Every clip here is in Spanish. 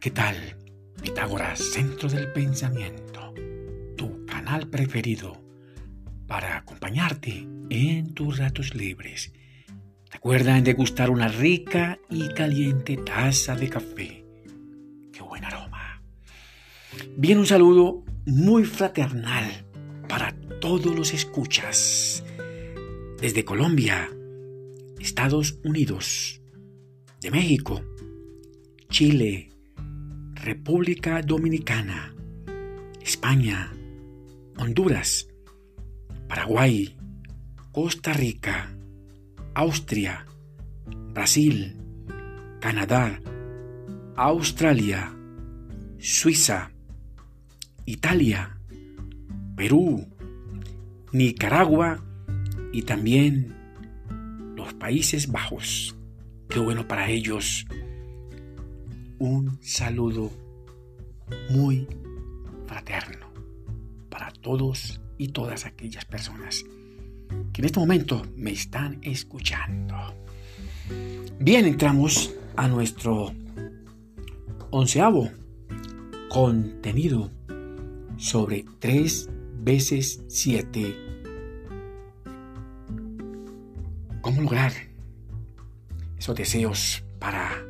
¿qué tal? Pitágoras, Centro del Pensamiento, tu canal preferido para acompañarte en tus ratos libres. Recuerda degustar una rica y caliente taza de café. ¡Qué buen aroma! Bien, un saludo muy fraternal para todos los escuchas. Desde Colombia, Estados Unidos, de México, Chile, República Dominicana, España, Honduras, Paraguay, Costa Rica, Austria, Brasil, Canadá, Australia, Suiza, Italia, Perú, Nicaragua y también los Países Bajos. Qué bueno para ellos un saludo muy fraterno para todos y todas aquellas personas que en este momento me están escuchando. Bien, entramos a nuestro onceavo contenido sobre 3 veces 7. ¿Cómo lograr esos deseos para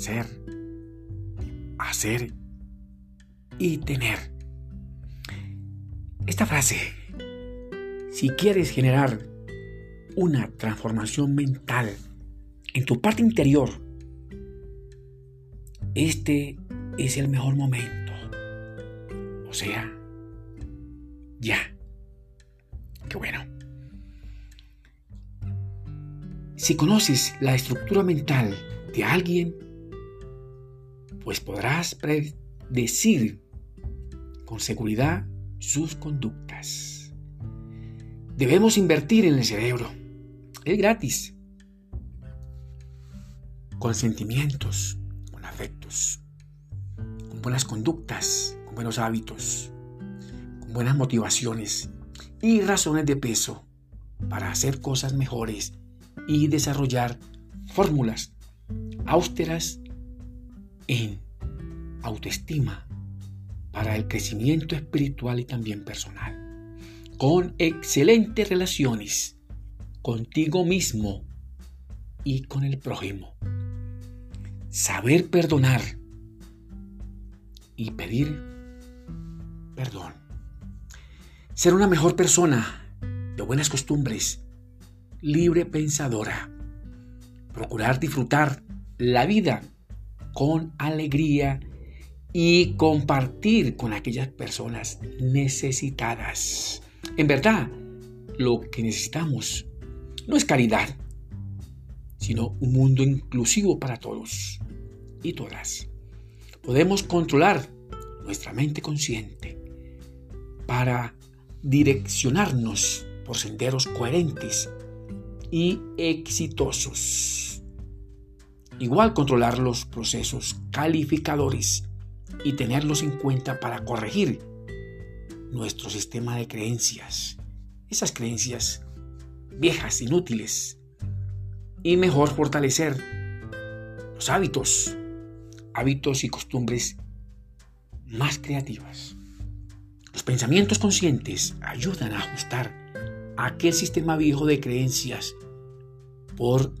ser, hacer y tener. Esta frase, si quieres generar una transformación mental en tu parte interior, este es el mejor momento. O sea, ya. Qué bueno. Si conoces la estructura mental de alguien, pues podrás predecir con seguridad sus conductas. Debemos invertir en el cerebro. Es gratis. Con sentimientos, con afectos, con buenas conductas, con buenos hábitos, con buenas motivaciones y razones de peso para hacer cosas mejores y desarrollar fórmulas austeras en autoestima para el crecimiento espiritual y también personal, con excelentes relaciones contigo mismo y con el prójimo. Saber perdonar y pedir perdón. Ser una mejor persona de buenas costumbres, libre pensadora. Procurar disfrutar la vida con alegría y compartir con aquellas personas necesitadas. En verdad, lo que necesitamos no es caridad, sino un mundo inclusivo para todos y todas. Podemos controlar nuestra mente consciente para direccionarnos por senderos coherentes y exitosos. Igual controlar los procesos calificadores y tenerlos en cuenta para corregir nuestro sistema de creencias, esas creencias viejas, inútiles, y mejor fortalecer los hábitos, hábitos y costumbres más creativas. Los pensamientos conscientes ayudan a ajustar aquel sistema viejo de creencias por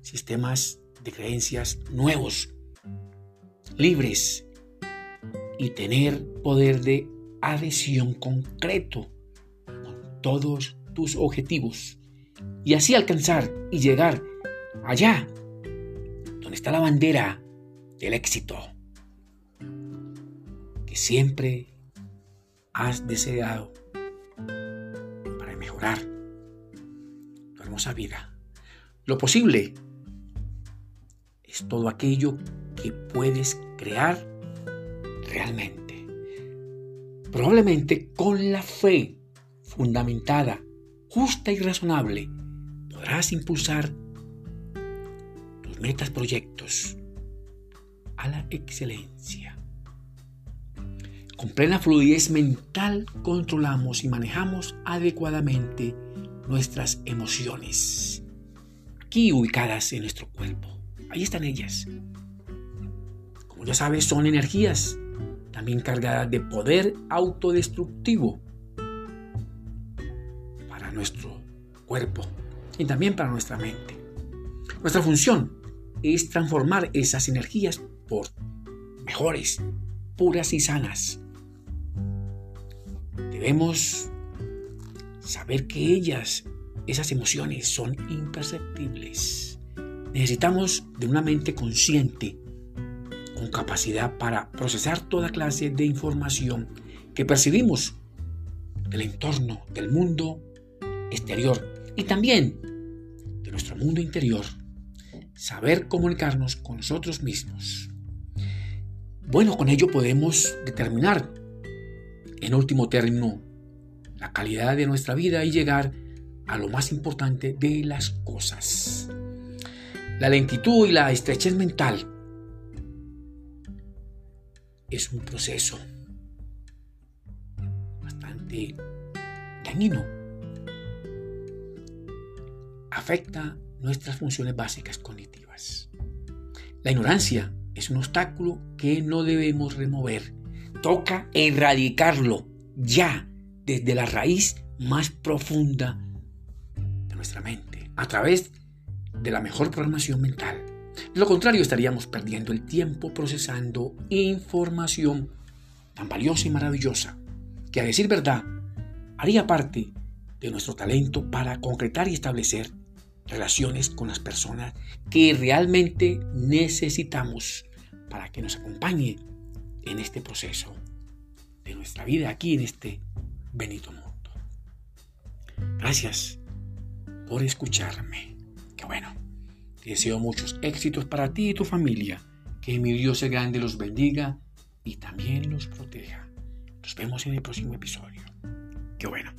sistemas de creencias nuevos, libres y tener poder de adhesión concreto con todos tus objetivos y así alcanzar y llegar allá donde está la bandera del éxito que siempre has deseado para mejorar tu hermosa vida. Lo posible todo aquello que puedes crear realmente. Probablemente con la fe fundamentada, justa y razonable, podrás impulsar tus metas, proyectos a la excelencia. Con plena fluidez mental controlamos y manejamos adecuadamente nuestras emociones, aquí ubicadas en nuestro cuerpo. Ahí están ellas. ya sabes, son energías también cargadas de poder autodestructivo para nuestro cuerpo y también para nuestra mente. Nuestra función es transformar esas energías por mejores, puras y sanas. Debemos saber que ellas, esas emociones, son imperceptibles. Necesitamos de una mente consciente, con capacidad para procesar toda clase de información que percibimos del entorno, del mundo exterior y también de nuestro mundo interior. Saber comunicarnos con nosotros mismos. Bueno, con ello podemos determinar, en último término, la calidad de nuestra vida y llegar a lo más importante de las cosas. La lentitud y la estrechez mental es un proceso bastante dañino. Afecta nuestras funciones básicas cognitivas. La ignorancia es un obstáculo que no debemos remover. Toca erradicarlo ya desde la raíz más profunda de nuestra mente, a través de la mejor programación mental. De lo contrario, estaríamos perdiendo el tiempo procesando información tan valiosa y maravillosa que, a decir verdad, haría parte de nuestro talento para concretar y establecer relaciones con las personas que realmente necesitamos para que nos acompañe en este proceso de nuestra vida aquí en este Benito Mundo. Gracias por escucharme. Qué bueno. Te deseo muchos éxitos para ti y tu familia. Que mi Dios grande los bendiga y también los proteja. Nos vemos en el próximo episodio. Qué bueno.